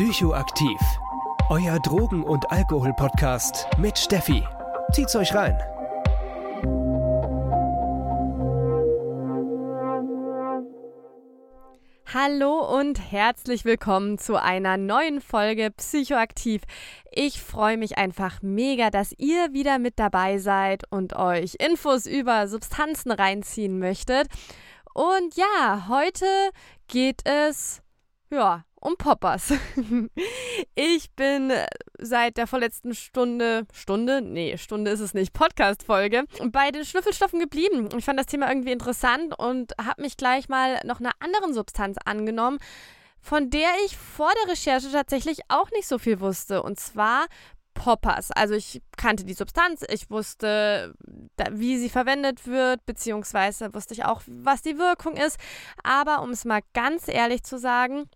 Psychoaktiv. Euer Drogen- und Alkohol-Podcast mit Steffi. Zieht's euch rein. Hallo und herzlich willkommen zu einer neuen Folge Psychoaktiv. Ich freue mich einfach mega, dass ihr wieder mit dabei seid und euch Infos über Substanzen reinziehen möchtet. Und ja, heute geht es ja um Poppers. ich bin seit der vorletzten Stunde, Stunde? Nee, Stunde ist es nicht, Podcast-Folge, bei den Schnüffelstoffen geblieben. Ich fand das Thema irgendwie interessant und habe mich gleich mal noch einer anderen Substanz angenommen, von der ich vor der Recherche tatsächlich auch nicht so viel wusste. Und zwar Poppers. Also ich kannte die Substanz, ich wusste, wie sie verwendet wird, beziehungsweise wusste ich auch, was die Wirkung ist. Aber um es mal ganz ehrlich zu sagen,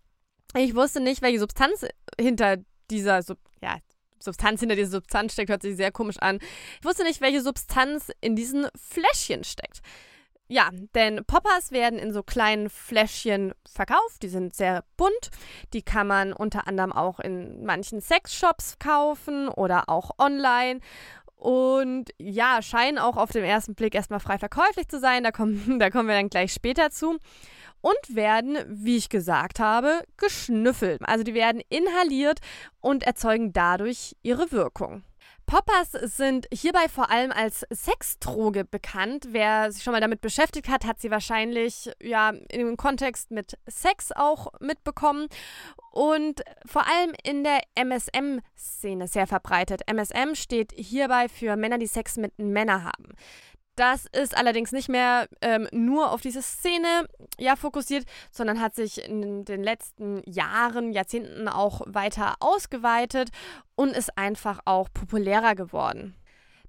ich wusste nicht, welche Substanz hinter dieser Sub ja, Substanz hinter dieser Substanz steckt, hört sich sehr komisch an. Ich wusste nicht, welche Substanz in diesen Fläschchen steckt. Ja, denn Poppers werden in so kleinen Fläschchen verkauft. Die sind sehr bunt. Die kann man unter anderem auch in manchen Sexshops kaufen oder auch online. Und ja, scheinen auch auf den ersten Blick erstmal frei verkäuflich zu sein. Da kommen, da kommen wir dann gleich später zu und werden, wie ich gesagt habe, geschnüffelt. Also die werden inhaliert und erzeugen dadurch ihre Wirkung. Poppers sind hierbei vor allem als Sexdroge bekannt. Wer sich schon mal damit beschäftigt hat, hat sie wahrscheinlich ja im Kontext mit Sex auch mitbekommen und vor allem in der MSM-Szene sehr verbreitet. MSM steht hierbei für Männer, die Sex mit Männern haben. Das ist allerdings nicht mehr ähm, nur auf diese Szene ja, fokussiert, sondern hat sich in den letzten Jahren, Jahrzehnten auch weiter ausgeweitet und ist einfach auch populärer geworden.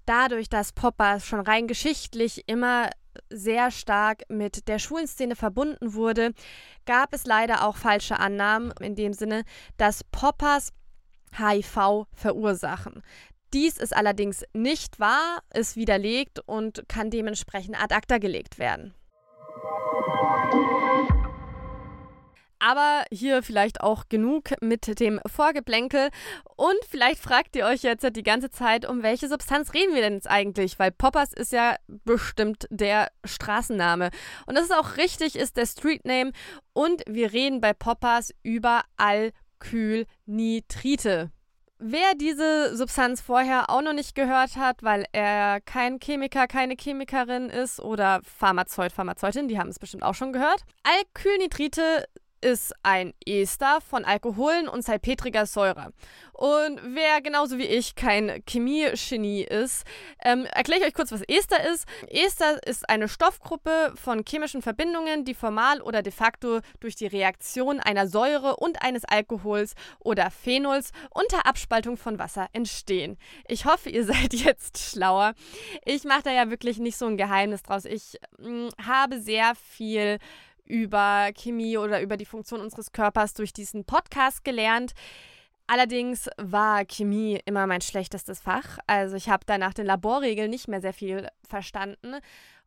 Dadurch, dass Poppers schon rein geschichtlich immer sehr stark mit der Schulenszene verbunden wurde, gab es leider auch falsche Annahmen in dem Sinne, dass Poppers HIV verursachen. Dies ist allerdings nicht wahr, ist widerlegt und kann dementsprechend ad acta gelegt werden. Aber hier vielleicht auch genug mit dem Vorgeplänkel. Und vielleicht fragt ihr euch jetzt die ganze Zeit, um welche Substanz reden wir denn jetzt eigentlich? Weil Poppers ist ja bestimmt der Straßenname. Und das ist auch richtig, ist der Streetname. Und wir reden bei Poppers über Alkylnitrite. Wer diese Substanz vorher auch noch nicht gehört hat, weil er kein Chemiker, keine Chemikerin ist oder Pharmazeut, Pharmazeutin, die haben es bestimmt auch schon gehört. Alkylnitrite ist ein Ester von Alkoholen und salpetriger Säure. Und wer genauso wie ich kein Chemie-Genie ist, ähm, erkläre ich euch kurz, was Ester ist. Ester ist eine Stoffgruppe von chemischen Verbindungen, die formal oder de facto durch die Reaktion einer Säure und eines Alkohols oder Phenols unter Abspaltung von Wasser entstehen. Ich hoffe, ihr seid jetzt schlauer. Ich mache da ja wirklich nicht so ein Geheimnis draus. Ich mh, mm, habe sehr viel über Chemie oder über die Funktion unseres Körpers durch diesen Podcast gelernt. Allerdings war Chemie immer mein schlechtestes Fach. Also ich habe da nach den Laborregeln nicht mehr sehr viel verstanden.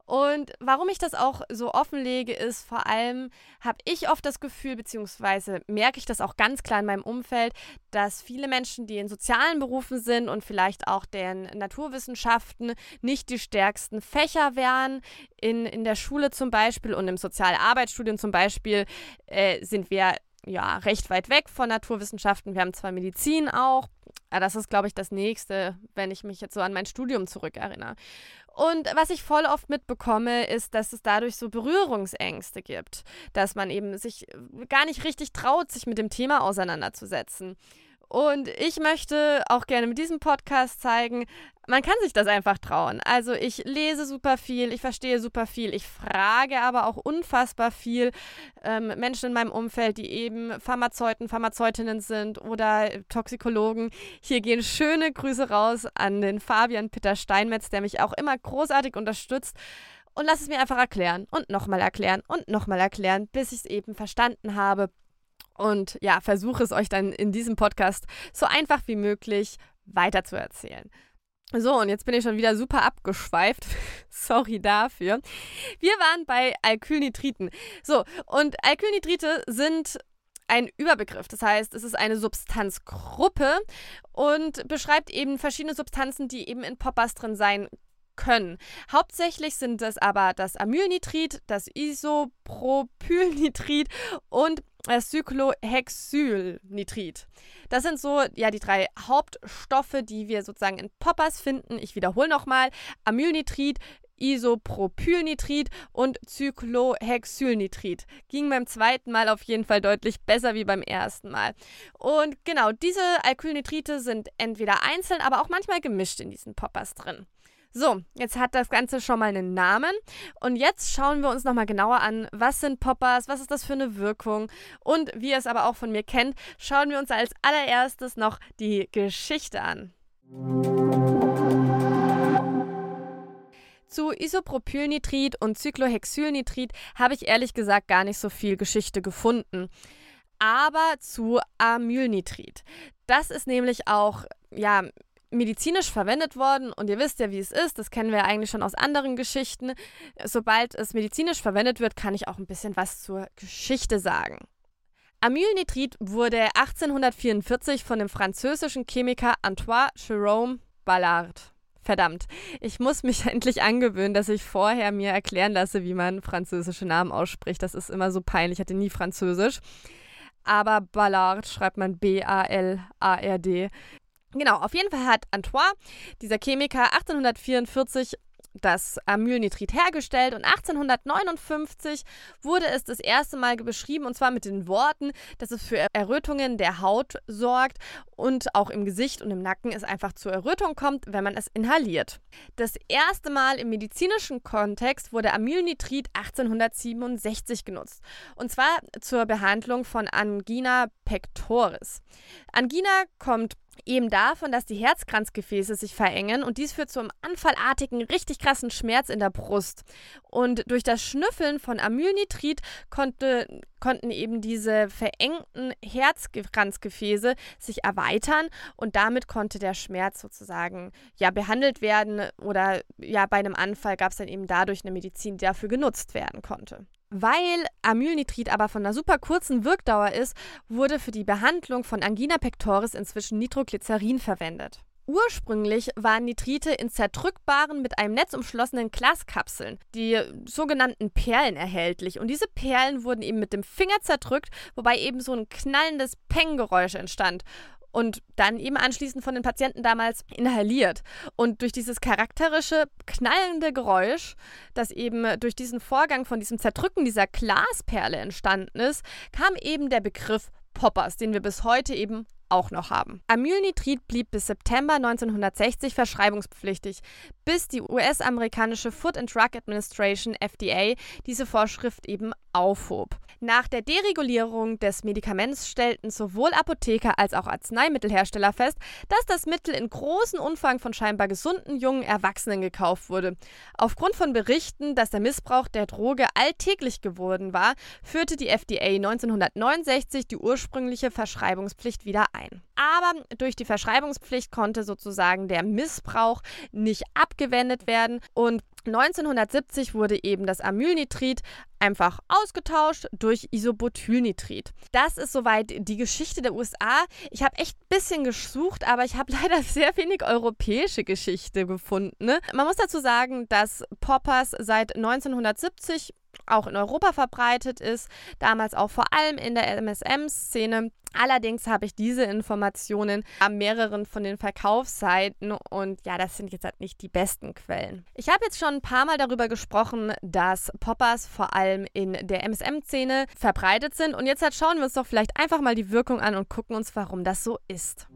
Und warum ich das auch so offenlege, ist vor allem, habe ich oft das Gefühl, beziehungsweise merke ich das auch ganz klar in meinem Umfeld, dass viele Menschen, die in sozialen Berufen sind und vielleicht auch den Naturwissenschaften nicht die stärksten Fächer wären. In, in der Schule zum Beispiel und im Sozialarbeitsstudium zum Beispiel äh, sind wir ja recht weit weg von Naturwissenschaften. Wir haben zwar Medizin auch, aber das ist, glaube ich, das nächste, wenn ich mich jetzt so an mein Studium zurückerinnere. Und was ich voll oft mitbekomme, ist, dass es dadurch so Berührungsängste gibt, dass man eben sich gar nicht richtig traut, sich mit dem Thema auseinanderzusetzen. Und ich möchte auch gerne mit diesem Podcast zeigen, man kann sich das einfach trauen. Also ich lese super viel, ich verstehe super viel, ich frage aber auch unfassbar viel ähm, Menschen in meinem Umfeld, die eben Pharmazeuten, Pharmazeutinnen sind oder Toxikologen. Hier gehen schöne Grüße raus an den Fabian Peter Steinmetz, der mich auch immer großartig unterstützt. Und lass es mir einfach erklären und nochmal erklären und nochmal erklären, bis ich es eben verstanden habe und ja, versuche es euch dann in diesem Podcast so einfach wie möglich weiterzuerzählen. So, und jetzt bin ich schon wieder super abgeschweift. Sorry dafür. Wir waren bei Alkylnitriten. So, und Alkylnitrite sind ein Überbegriff. Das heißt, es ist eine Substanzgruppe und beschreibt eben verschiedene Substanzen, die eben in Poppers drin sein können. Hauptsächlich sind es aber das Amylnitrit, das Isopropylnitrit und Cyclohexylnitrit. Das sind so ja die drei Hauptstoffe, die wir sozusagen in Poppers finden. Ich wiederhole nochmal: Amylnitrit, Isopropylnitrit und Cyclohexylnitrit. Ging beim zweiten Mal auf jeden Fall deutlich besser wie beim ersten Mal. Und genau, diese Alkylnitrite sind entweder einzeln, aber auch manchmal gemischt in diesen Poppers drin. So, jetzt hat das Ganze schon mal einen Namen und jetzt schauen wir uns nochmal genauer an, was sind Poppers, was ist das für eine Wirkung und wie ihr es aber auch von mir kennt, schauen wir uns als allererstes noch die Geschichte an. Zu Isopropylnitrit und Cyclohexylnitrit habe ich ehrlich gesagt gar nicht so viel Geschichte gefunden. Aber zu Amylnitrit. Das ist nämlich auch ja, medizinisch verwendet worden und ihr wisst ja, wie es ist, das kennen wir eigentlich schon aus anderen Geschichten. Sobald es medizinisch verwendet wird, kann ich auch ein bisschen was zur Geschichte sagen. Amylnitrit wurde 1844 von dem französischen Chemiker Antoine Jerome Ballard. Verdammt, ich muss mich endlich angewöhnen, dass ich vorher mir erklären lasse, wie man französische Namen ausspricht. Das ist immer so peinlich, ich hatte nie Französisch. Aber Ballard schreibt man B-A-L-A-R-D. Genau, auf jeden Fall hat Antoine, dieser Chemiker, 1844 das Amylnitrit hergestellt und 1859 wurde es das erste Mal beschrieben und zwar mit den Worten, dass es für Errötungen der Haut sorgt und auch im Gesicht und im Nacken es einfach zur Errötung kommt, wenn man es inhaliert. Das erste Mal im medizinischen Kontext wurde Amylnitrit 1867 genutzt und zwar zur Behandlung von Angina pectoris. Angina kommt eben davon, dass die Herzkranzgefäße sich verengen und dies führt zum anfallartigen, richtig krassen Schmerz in der Brust. Und durch das Schnüffeln von Amylnitrit konnte, konnten eben diese verengten Herzkranzgefäße sich erweitern und damit konnte der Schmerz sozusagen ja behandelt werden oder ja bei einem Anfall gab es dann eben dadurch eine Medizin, die dafür genutzt werden konnte. Weil Amylnitrit aber von einer super kurzen Wirkdauer ist, wurde für die Behandlung von Angina pectoris inzwischen Nitroglycerin verwendet. Ursprünglich waren Nitrite in zerdrückbaren, mit einem Netz umschlossenen Glaskapseln, die sogenannten Perlen, erhältlich. Und diese Perlen wurden eben mit dem Finger zerdrückt, wobei eben so ein knallendes Peng-Geräusch entstand und dann eben anschließend von den Patienten damals inhaliert. Und durch dieses charakterische, knallende Geräusch, das eben durch diesen Vorgang von diesem Zerdrücken dieser Glasperle entstanden ist, kam eben der Begriff Poppers, den wir bis heute eben auch noch haben. Amylnitrit blieb bis September 1960 verschreibungspflichtig, bis die US-amerikanische Food and Drug Administration FDA diese Vorschrift eben aufhob. Nach der Deregulierung des Medikaments stellten sowohl Apotheker als auch Arzneimittelhersteller fest, dass das Mittel in großem Umfang von scheinbar gesunden jungen Erwachsenen gekauft wurde. Aufgrund von Berichten, dass der Missbrauch der Droge alltäglich geworden war, führte die FDA 1969 die ursprüngliche Verschreibungspflicht wieder ein. Aber durch die Verschreibungspflicht konnte sozusagen der Missbrauch nicht abgewendet werden und 1970 wurde eben das Amylnitrit einfach ausgetauscht durch Isobutylnitrit. Das ist soweit die Geschichte der USA. Ich habe echt ein bisschen gesucht, aber ich habe leider sehr wenig europäische Geschichte gefunden. Ne? Man muss dazu sagen, dass Poppers seit 1970 auch in Europa verbreitet ist, damals auch vor allem in der MSM-Szene. Allerdings habe ich diese Informationen an mehreren von den Verkaufsseiten und ja, das sind jetzt halt nicht die besten Quellen. Ich habe jetzt schon ein paar Mal darüber gesprochen, dass Poppers vor allem in der MSM-Szene verbreitet sind und jetzt halt schauen wir uns doch vielleicht einfach mal die Wirkung an und gucken uns, warum das so ist.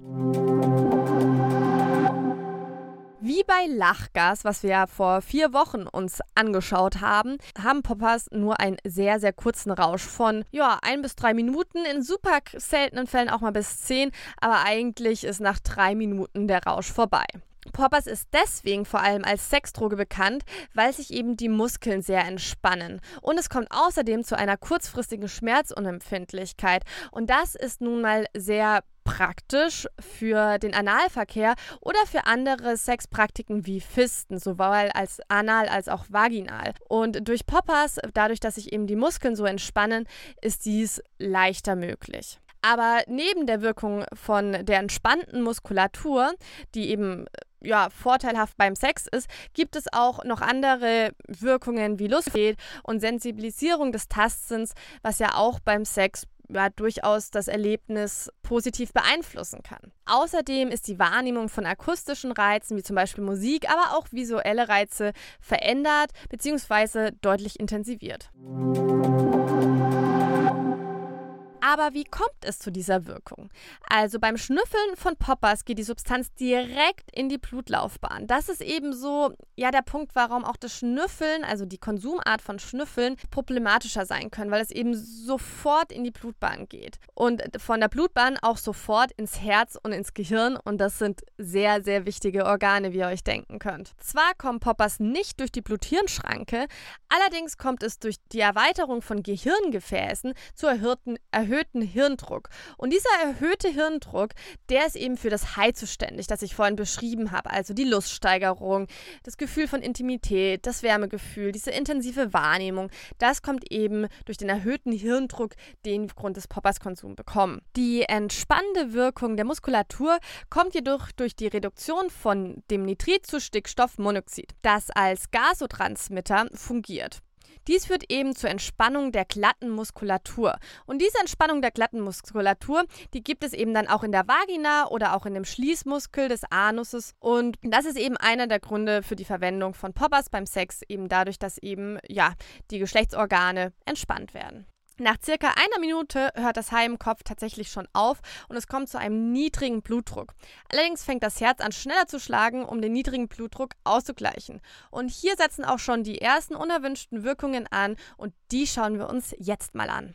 Wie bei Lachgas, was wir ja vor vier Wochen uns angeschaut haben, haben Poppers nur einen sehr, sehr kurzen Rausch von ja, ein bis drei Minuten, in super seltenen Fällen auch mal bis zehn, aber eigentlich ist nach drei Minuten der Rausch vorbei. Poppers ist deswegen vor allem als Sexdroge bekannt, weil sich eben die Muskeln sehr entspannen. Und es kommt außerdem zu einer kurzfristigen Schmerzunempfindlichkeit. Und das ist nun mal sehr praktisch für den Analverkehr oder für andere Sexpraktiken wie Fisten, sowohl als anal als auch vaginal. Und durch Poppers, dadurch, dass sich eben die Muskeln so entspannen, ist dies leichter möglich. Aber neben der Wirkung von der entspannten Muskulatur, die eben ja, vorteilhaft beim Sex ist, gibt es auch noch andere Wirkungen wie Lustfähigkeit und Sensibilisierung des Tastsinns, was ja auch beim Sex ja, durchaus das Erlebnis positiv beeinflussen kann. Außerdem ist die Wahrnehmung von akustischen Reizen, wie zum Beispiel Musik, aber auch visuelle Reize verändert bzw. deutlich intensiviert. Aber wie kommt es zu dieser Wirkung? Also beim Schnüffeln von Poppers geht die Substanz direkt in die Blutlaufbahn. Das ist eben so, ja, der Punkt, warum auch das Schnüffeln, also die Konsumart von Schnüffeln, problematischer sein können, weil es eben sofort in die Blutbahn geht. Und von der Blutbahn auch sofort ins Herz und ins Gehirn. Und das sind sehr, sehr wichtige Organe, wie ihr euch denken könnt. Zwar kommen Poppers nicht durch die Blut-Hirn-Schranke, allerdings kommt es durch die Erweiterung von Gehirngefäßen zu erhöhten, erhöhten erhöhten Hirndruck. Und dieser erhöhte Hirndruck, der ist eben für das High zuständig, das ich vorhin beschrieben habe. Also die Luststeigerung, das Gefühl von Intimität, das Wärmegefühl, diese intensive Wahrnehmung. Das kommt eben durch den erhöhten Hirndruck, den wir aufgrund des Popperskonsums bekommen. Die entspannende Wirkung der Muskulatur kommt jedoch durch die Reduktion von dem Nitrit zu Stickstoffmonoxid, das als Gasotransmitter fungiert. Dies führt eben zur Entspannung der glatten Muskulatur. Und diese Entspannung der glatten Muskulatur, die gibt es eben dann auch in der Vagina oder auch in dem Schließmuskel des Anuses. Und das ist eben einer der Gründe für die Verwendung von Poppers beim Sex, eben dadurch, dass eben ja die Geschlechtsorgane entspannt werden. Nach circa einer Minute hört das High im Kopf tatsächlich schon auf und es kommt zu einem niedrigen Blutdruck. Allerdings fängt das Herz an schneller zu schlagen, um den niedrigen Blutdruck auszugleichen. Und hier setzen auch schon die ersten unerwünschten Wirkungen an und die schauen wir uns jetzt mal an.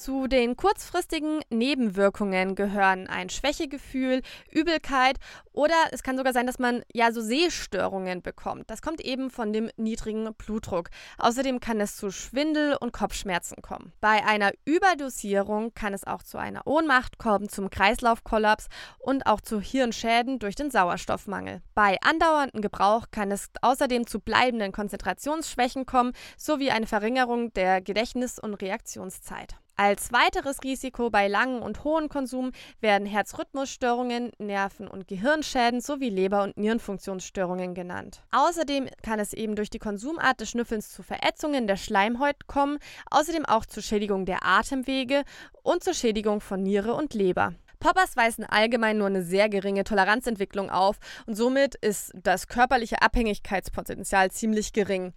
Zu den kurzfristigen Nebenwirkungen gehören ein Schwächegefühl, Übelkeit oder es kann sogar sein, dass man ja so Sehstörungen bekommt. Das kommt eben von dem niedrigen Blutdruck. Außerdem kann es zu Schwindel und Kopfschmerzen kommen. Bei einer Überdosierung kann es auch zu einer Ohnmacht kommen, zum Kreislaufkollaps und auch zu Hirnschäden durch den Sauerstoffmangel. Bei andauerndem Gebrauch kann es außerdem zu bleibenden Konzentrationsschwächen kommen sowie eine Verringerung der Gedächtnis- und Reaktionszeit. Als weiteres Risiko bei langem und hohem Konsum werden Herzrhythmusstörungen, Nerven- und Gehirnschäden sowie Leber- und Nierenfunktionsstörungen genannt. Außerdem kann es eben durch die Konsumart des Schnüffelns zu Verätzungen der Schleimhäute kommen, außerdem auch zur Schädigung der Atemwege und zur Schädigung von Niere und Leber. Poppers weisen allgemein nur eine sehr geringe Toleranzentwicklung auf und somit ist das körperliche Abhängigkeitspotenzial ziemlich gering.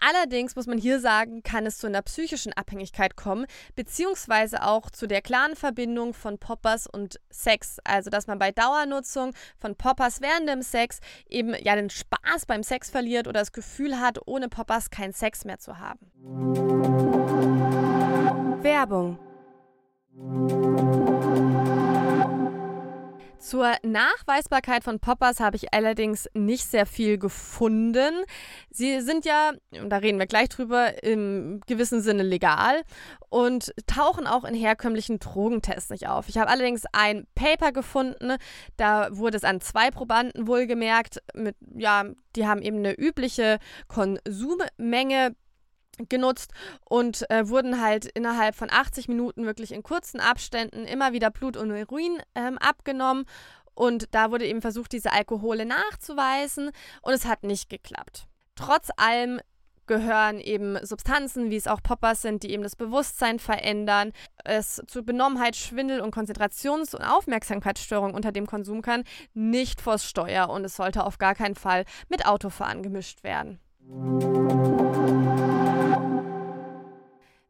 Allerdings muss man hier sagen, kann es zu einer psychischen Abhängigkeit kommen, beziehungsweise auch zu der klaren Verbindung von Poppers und Sex. Also, dass man bei Dauernutzung von Poppers während dem Sex eben ja den Spaß beim Sex verliert oder das Gefühl hat, ohne Poppers keinen Sex mehr zu haben. Werbung Zur Nachweisbarkeit von Poppers habe ich allerdings nicht sehr viel gefunden. Sie sind ja, und da reden wir gleich drüber, im gewissen Sinne legal und tauchen auch in herkömmlichen Drogentests nicht auf. Ich habe allerdings ein Paper gefunden, da wurde es an zwei Probanden wohlgemerkt, mit, ja, die haben eben eine übliche Konsummenge genutzt und äh, wurden halt innerhalb von 80 Minuten wirklich in kurzen Abständen immer wieder Blut und Urin ähm, abgenommen. Und da wurde eben versucht, diese Alkohole nachzuweisen und es hat nicht geklappt. Trotz allem gehören eben Substanzen, wie es auch Poppers sind, die eben das Bewusstsein verändern, es zu Benommenheit, Schwindel und Konzentrations- und Aufmerksamkeitsstörungen unter dem Konsum kann, nicht vors Steuer und es sollte auf gar keinen Fall mit Autofahren gemischt werden.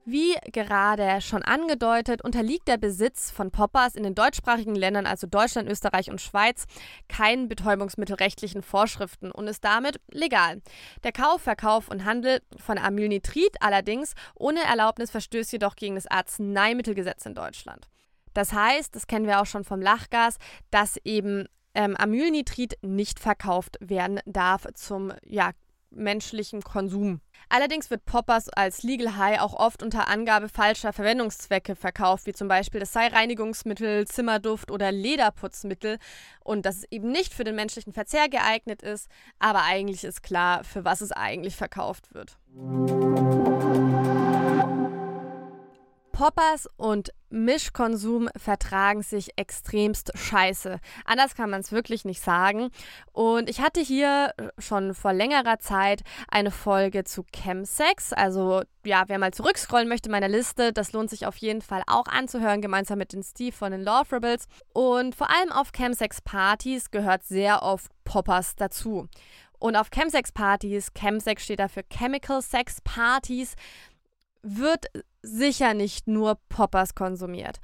Wie gerade schon angedeutet, unterliegt der Besitz von Poppers in den deutschsprachigen Ländern, also Deutschland, Österreich und Schweiz, keinen betäubungsmittelrechtlichen Vorschriften und ist damit legal. Der Kauf, Verkauf und Handel von Amylnitrit allerdings ohne Erlaubnis verstößt jedoch gegen das Arzneimittelgesetz in Deutschland. Das heißt, das kennen wir auch schon vom Lachgas, dass eben ähm, Amylnitrit nicht verkauft werden darf zum ja, menschlichen Konsum. Allerdings wird Poppers als Legal High auch oft unter Angabe falscher Verwendungszwecke verkauft, wie zum Beispiel das sei Reinigungsmittel, Zimmerduft oder Lederputzmittel und dass es eben nicht für den menschlichen Verzehr geeignet ist, aber eigentlich ist klar, für was es eigentlich verkauft wird. Poppers und Mischkonsum vertragen sich extremst scheiße. Anders kann man es wirklich nicht sagen. Und ich hatte hier schon vor längerer Zeit eine Folge zu Chemsex. Also ja, wer mal zurückscrollen möchte in meiner Liste, das lohnt sich auf jeden Fall auch anzuhören, gemeinsam mit den Steve von den Love Rebels. Und vor allem auf Chemsex-Partys gehört sehr oft Poppers dazu. Und auf Chemsex-Partys, Chemsex steht dafür Chemical Sex Partys, wird sicher nicht nur Poppers konsumiert.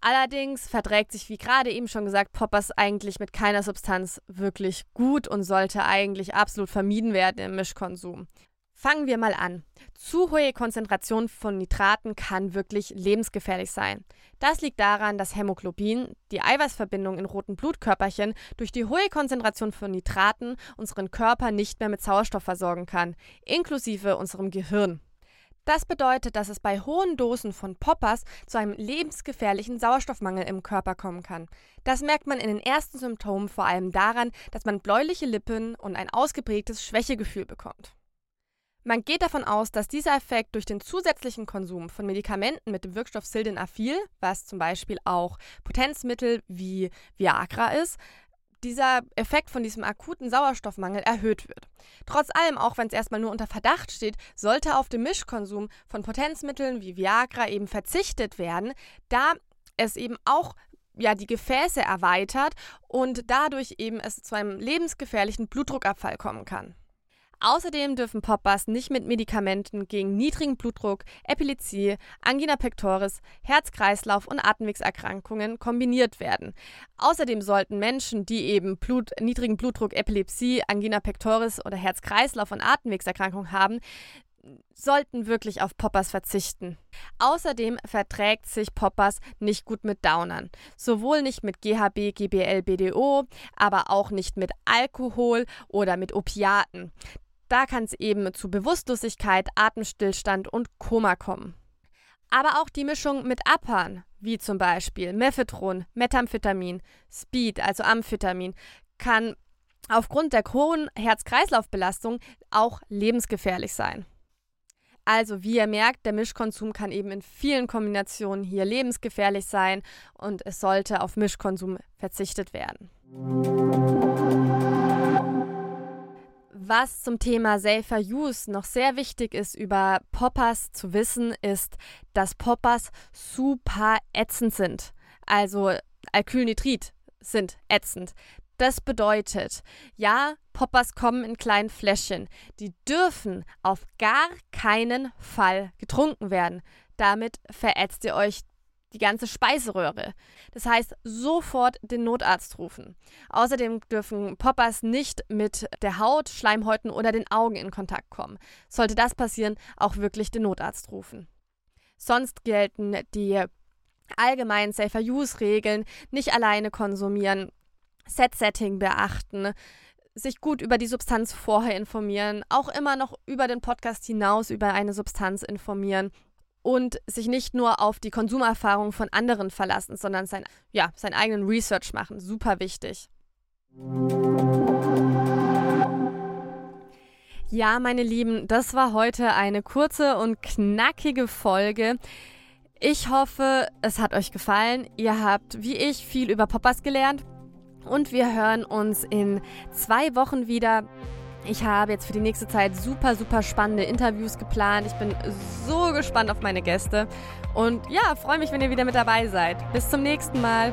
Allerdings verträgt sich, wie gerade eben schon gesagt, Poppers eigentlich mit keiner Substanz wirklich gut und sollte eigentlich absolut vermieden werden im Mischkonsum. Fangen wir mal an. Zu hohe Konzentration von Nitraten kann wirklich lebensgefährlich sein. Das liegt daran, dass Hämoglobin, die Eiweißverbindung in roten Blutkörperchen, durch die hohe Konzentration von Nitraten unseren Körper nicht mehr mit Sauerstoff versorgen kann, inklusive unserem Gehirn. Das bedeutet, dass es bei hohen Dosen von Poppers zu einem lebensgefährlichen Sauerstoffmangel im Körper kommen kann. Das merkt man in den ersten Symptomen vor allem daran, dass man bläuliche Lippen und ein ausgeprägtes Schwächegefühl bekommt. Man geht davon aus, dass dieser Effekt durch den zusätzlichen Konsum von Medikamenten mit dem Wirkstoff Sildenafil, was zum Beispiel auch Potenzmittel wie Viagra ist, dieser Effekt von diesem akuten Sauerstoffmangel erhöht wird. Trotz allem, auch wenn es erstmal nur unter Verdacht steht, sollte auf den Mischkonsum von Potenzmitteln wie Viagra eben verzichtet werden, da es eben auch ja, die Gefäße erweitert und dadurch eben es zu einem lebensgefährlichen Blutdruckabfall kommen kann. Außerdem dürfen Poppers nicht mit Medikamenten gegen niedrigen Blutdruck, Epilepsie, Angina pectoris, Herz-Kreislauf- und Atemwegserkrankungen kombiniert werden. Außerdem sollten Menschen, die eben Blut, niedrigen Blutdruck, Epilepsie, Angina pectoris oder Herz-Kreislauf- und Atemwegserkrankungen haben, sollten wirklich auf Poppers verzichten. Außerdem verträgt sich Poppers nicht gut mit Downern. Sowohl nicht mit GHB, GBL, BDO, aber auch nicht mit Alkohol oder mit Opiaten. Da kann es eben zu Bewusstlosigkeit, Atemstillstand und Koma kommen. Aber auch die Mischung mit Uppern, wie zum Beispiel Mephedron, Methamphetamin, Speed, also Amphetamin, kann aufgrund der hohen Herz-Kreislauf-Belastung auch lebensgefährlich sein. Also, wie ihr merkt, der Mischkonsum kann eben in vielen Kombinationen hier lebensgefährlich sein und es sollte auf Mischkonsum verzichtet werden. Was zum Thema Safer Use noch sehr wichtig ist, über Poppers zu wissen, ist, dass Poppers super ätzend sind. Also Alkylnitrit sind ätzend. Das bedeutet, ja, Poppers kommen in kleinen Fläschchen. Die dürfen auf gar keinen Fall getrunken werden. Damit verätzt ihr euch die ganze Speiseröhre. Das heißt, sofort den Notarzt rufen. Außerdem dürfen Poppers nicht mit der Haut, Schleimhäuten oder den Augen in Kontakt kommen. Sollte das passieren, auch wirklich den Notarzt rufen. Sonst gelten die allgemeinen Safer-Use-Regeln, nicht alleine konsumieren, Set-Setting beachten, sich gut über die Substanz vorher informieren, auch immer noch über den Podcast hinaus über eine Substanz informieren und sich nicht nur auf die Konsumerfahrung von anderen verlassen, sondern sein, ja, seinen eigenen Research machen. Super wichtig. Ja, meine Lieben, das war heute eine kurze und knackige Folge. Ich hoffe, es hat euch gefallen. Ihr habt, wie ich, viel über Poppers gelernt. Und wir hören uns in zwei Wochen wieder. Ich habe jetzt für die nächste Zeit super, super spannende Interviews geplant. Ich bin so gespannt auf meine Gäste. Und ja, freue mich, wenn ihr wieder mit dabei seid. Bis zum nächsten Mal.